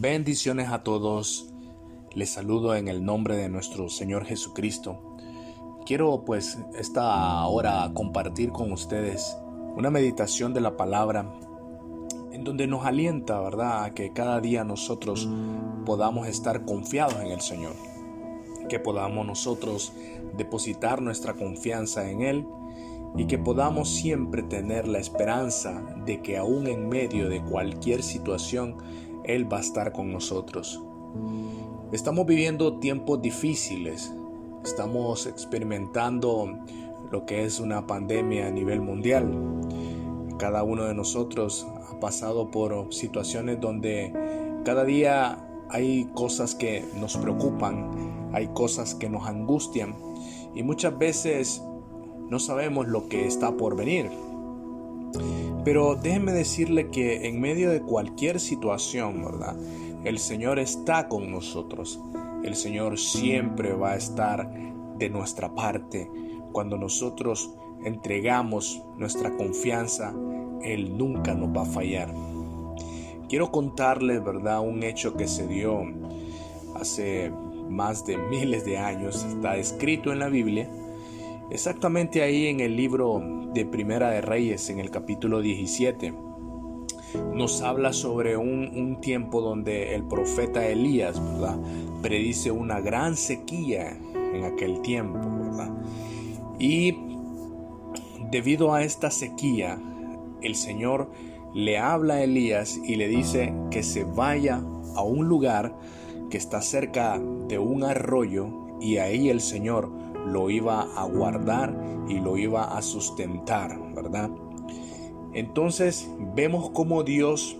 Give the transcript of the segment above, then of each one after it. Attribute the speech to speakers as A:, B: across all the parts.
A: Bendiciones a todos. Les saludo en el nombre de nuestro Señor Jesucristo. Quiero pues esta hora compartir con ustedes una meditación de la palabra en donde nos alienta, ¿verdad?, a que cada día nosotros podamos estar confiados en el Señor, que podamos nosotros depositar nuestra confianza en Él y que podamos siempre tener la esperanza de que aún en medio de cualquier situación Él va a estar con nosotros. Estamos viviendo tiempos difíciles, estamos experimentando lo que es una pandemia a nivel mundial. Cada uno de nosotros ha pasado por situaciones donde cada día hay cosas que nos preocupan, hay cosas que nos angustian y muchas veces no sabemos lo que está por venir. Pero déjenme decirle que en medio de cualquier situación, ¿verdad? El Señor está con nosotros. El Señor siempre va a estar de nuestra parte. Cuando nosotros entregamos nuestra confianza, Él nunca nos va a fallar. Quiero contarles, ¿verdad? Un hecho que se dio hace más de miles de años. Está escrito en la Biblia Exactamente ahí en el libro de Primera de Reyes, en el capítulo 17, nos habla sobre un, tiempo donde el profeta Elías predice una gran sequía en aquel tiempo. Y debido a esta sequía, el Señor le habla a Elías y le dice que se vaya a un lugar que está cerca de un arroyo y ahí el Señor lo iba a guardar y lo iba a sustentar, ¿verdad? Entonces vemos cómo Dios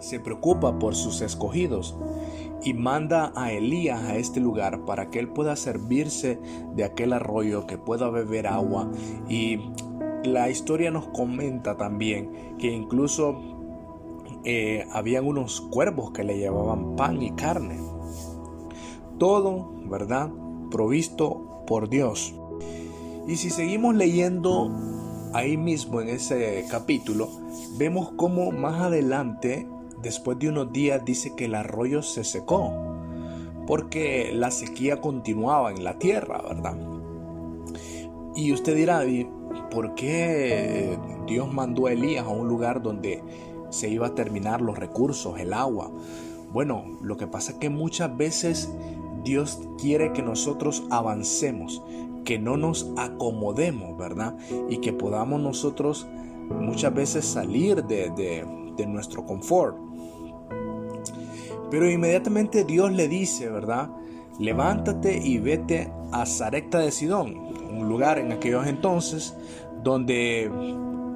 A: se preocupa por sus escogidos y manda a Elías a este lugar para que él pueda servirse de aquel arroyo, que pueda beber agua. Y la historia nos comenta también que incluso eh, habían unos cuervos que le llevaban pan y carne. Todo, ¿verdad? Provisto por Dios. Y si seguimos leyendo ahí mismo en ese capítulo, vemos cómo más adelante, después de unos días, dice que el arroyo se secó, porque la sequía continuaba en la tierra, ¿verdad? Y usted dirá, ¿por qué Dios mandó a Elías a un lugar donde se iba a terminar los recursos, el agua? Bueno, lo que pasa es que muchas veces Dios quiere que nosotros avancemos, que no nos acomodemos, ¿verdad? Y que podamos nosotros muchas veces salir de, nuestro confort. Pero inmediatamente Dios le dice, ¿verdad? Levántate y vete a Zarecta de Sidón, un lugar en aquellos entonces donde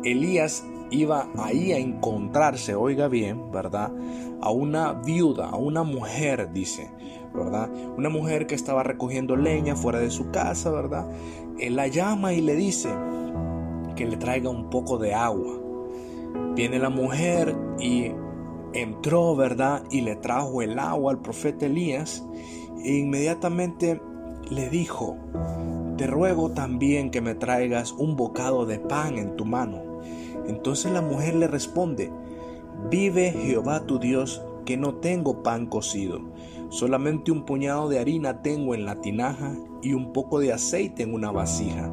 A: Elías iba ahí a encontrarse, oiga bien, ¿verdad? A una viuda, a una mujer, dice, Una mujer que estaba recogiendo leña fuera de su casa, ¿verdad? Él la llama y le dice que le traiga un poco de agua. Viene la mujer y entró, ¿verdad? Y le trajo el agua al profeta Elías e inmediatamente le dijo, te ruego también que me traigas un bocado de pan en tu mano. Entonces la mujer le responde, vive Jehová tu Dios que no tengo pan cocido, solamente un puñado de harina tengo en la tinaja y un poco de aceite en una vasija.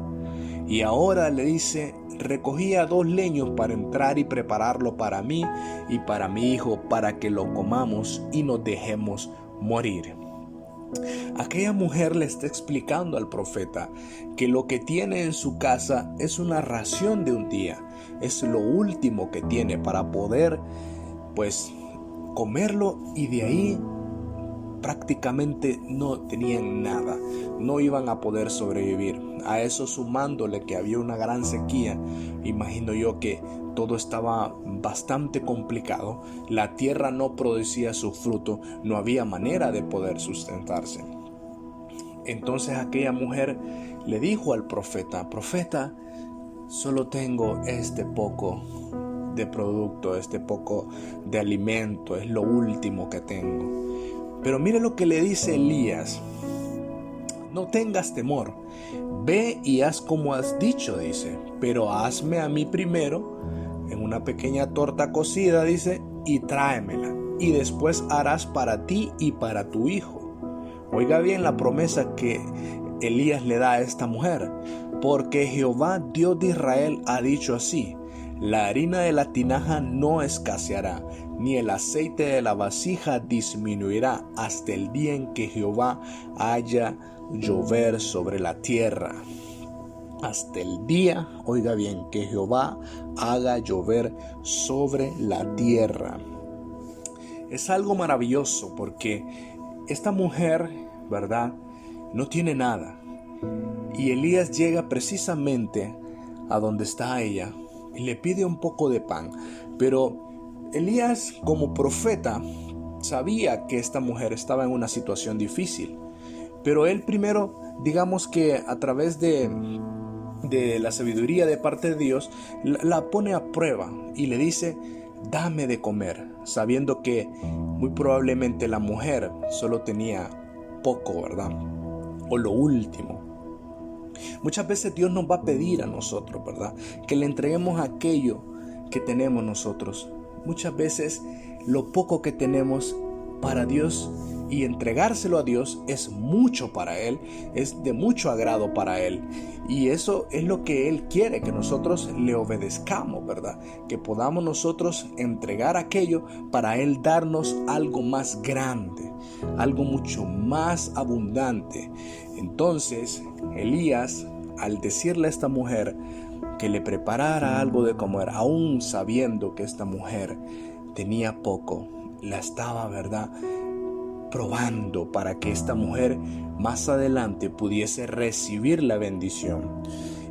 A: Y ahora le dice, recogía dos leños para entrar y prepararlo para mí y para mi hijo, para que lo comamos y nos dejemos morir. Aquella mujer le está explicando al profeta que lo que tiene en su casa es una ración de un día, es lo último que tiene para poder pues comerlo y de ahí prácticamente no tenían nada, no iban a poder sobrevivir. A eso sumándole que había una gran sequía, imagino yo que todo estaba bastante complicado, la tierra no producía su fruto, no había manera de poder sustentarse. Entonces aquella mujer le dijo al profeta, profeta, solo tengo este poco de producto, este poco de alimento, es lo último que tengo. Pero mire lo que le dice Elías. No tengas temor. Ve y haz como has dicho, dice. Pero hazme a mí primero en una pequeña torta cocida, dice, y tráemela. y después harás para ti y para tu hijo. Oiga bien la promesa que Elías le da a esta mujer, porque Jehová Dios de Israel ha dicho así, la harina de la tinaja no escaseará, ni el aceite de la vasija disminuirá hasta el día en que Jehová haya llover sobre la tierra. Hasta el día, oiga bien, que Jehová haga llover sobre la tierra. Es algo maravilloso porque esta mujer, ¿verdad? No tiene nada. Y Elías llega precisamente a donde está ella y le pide un poco de pan. Pero Elías como profeta sabía que esta mujer estaba en una situación difícil. Pero él primero, digamos que a través de, de la sabiduría de parte de Dios, la, la pone a prueba y le dice, dame de comer, sabiendo que muy probablemente la mujer solo tenía poco, ¿verdad? O lo último. Muchas veces Dios nos va a pedir a nosotros, ¿verdad? Que le entreguemos aquello que tenemos nosotros. Muchas veces lo poco que tenemos para Dios y entregárselo a Dios es mucho para Él, es de mucho agrado para Él. Y eso es lo que Él quiere, que nosotros le obedezcamos, ¿verdad? Que podamos nosotros entregar aquello para Él darnos algo más grande, algo mucho más abundante. Entonces, Elías, al decirle a esta mujer que le preparara algo de comer, aún sabiendo que esta mujer tenía poco, la estaba, ¿verdad? Probando para que esta mujer más adelante pudiese recibir la bendición.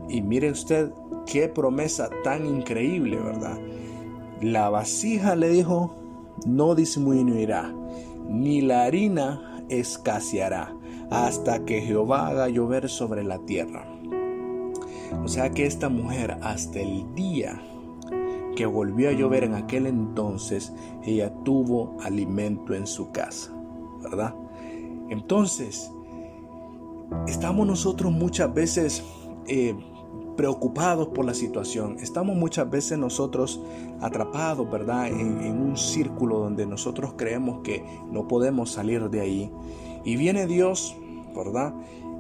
A: Y mire usted qué promesa tan increíble, ¿verdad? La vasija le dijo, no disminuirá, ni la harina escaseará, hasta que Jehová haga llover sobre la tierra. O sea que esta mujer hasta el día que volvió a llover en aquel entonces, ella tuvo alimento en su casa. ¿Verdad? Entonces, estamos nosotros muchas veces eh, preocupados por la situación, estamos muchas veces nosotros atrapados, ¿verdad? En, en un círculo donde nosotros creemos que no podemos salir de ahí. Y viene Dios, ¿verdad?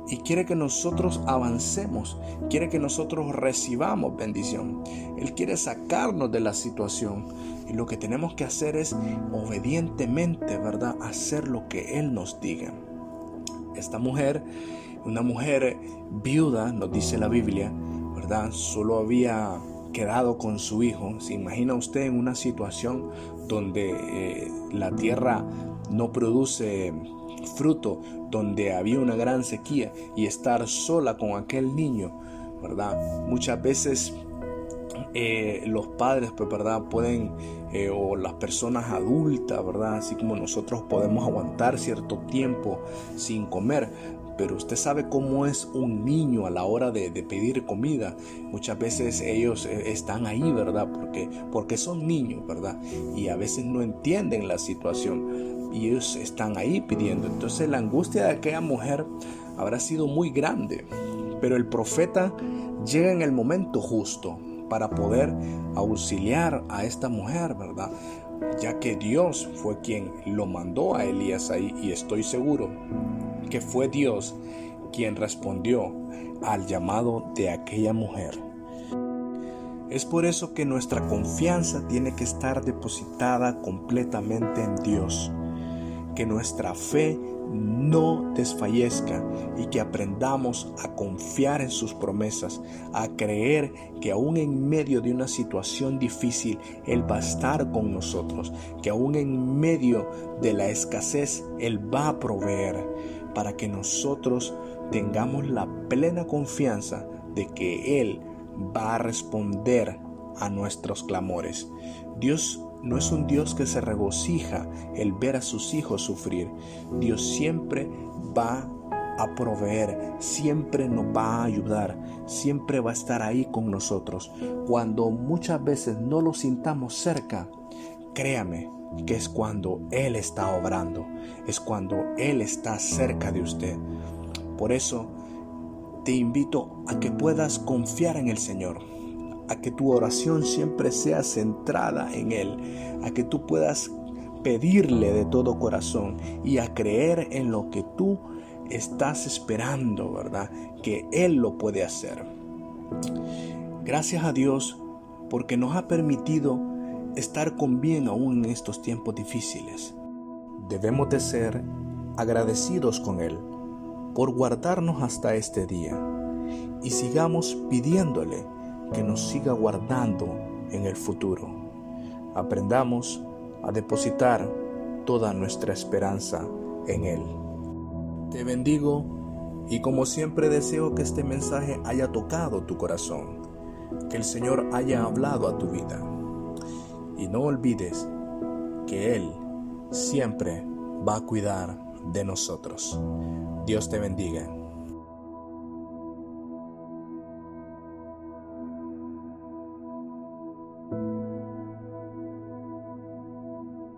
A: Y quiere que nosotros avancemos, quiere que nosotros recibamos bendición. Él quiere sacarnos de la situación y lo que tenemos que hacer es obedientemente, ¿verdad? Hacer lo que Él nos diga. Esta mujer, una mujer viuda, nos dice la Biblia, ¿verdad? Solo había quedado con su hijo. ¿Se imagina usted en una situación donde eh, la tierra no produce fruto, donde había una gran sequía y estar sola con aquel niño, ¿verdad? Muchas veces eh, los padres, pues, ¿verdad? Pueden, eh, o las personas adultas, ¿verdad? Así como nosotros podemos aguantar cierto tiempo sin comer, pero usted sabe cómo es un niño a la hora de, pedir comida. Muchas veces ellos eh, están ahí, ¿verdad? Porque, porque son niños, ¿verdad? Y a veces no entienden la situación y ellos están ahí pidiendo. Entonces la angustia de aquella mujer habrá sido muy grande, pero el profeta llega en el momento justo para poder auxiliar a esta mujer, ¿verdad? Ya que Dios fue quien lo mandó a Elías ahí y estoy seguro que fue Dios quien respondió al llamado de aquella mujer. Es por eso que nuestra confianza tiene que estar depositada completamente en Dios que nuestra fe no desfallezca y que aprendamos a confiar en sus promesas, a creer que aún en medio de una situación difícil Él va a estar con nosotros, que aún en medio de la escasez Él va a proveer para que nosotros tengamos la plena confianza de que Él va a responder a nuestros clamores. Dios no es un Dios que se regocija el ver a sus hijos sufrir. Dios siempre va a proveer, siempre nos va a ayudar, siempre va a estar ahí con nosotros. Cuando muchas veces no lo sintamos cerca, créame que es cuando Él está obrando, es cuando Él está cerca de usted. Por eso te invito a que puedas confiar en el Señor a que tu oración siempre sea centrada en Él, a que tú puedas pedirle de todo corazón y a creer en lo que tú estás esperando, ¿verdad? Que Él lo puede hacer. Gracias a Dios porque nos ha permitido estar con bien aún en estos tiempos difíciles. Debemos de ser agradecidos con Él por guardarnos hasta este día y sigamos pidiéndole que nos siga guardando en el futuro. Aprendamos a depositar toda nuestra esperanza en Él. Te bendigo y como siempre deseo que este mensaje haya tocado tu corazón, que el Señor haya hablado a tu vida. Y no olvides que Él siempre va a cuidar de nosotros. Dios te bendiga.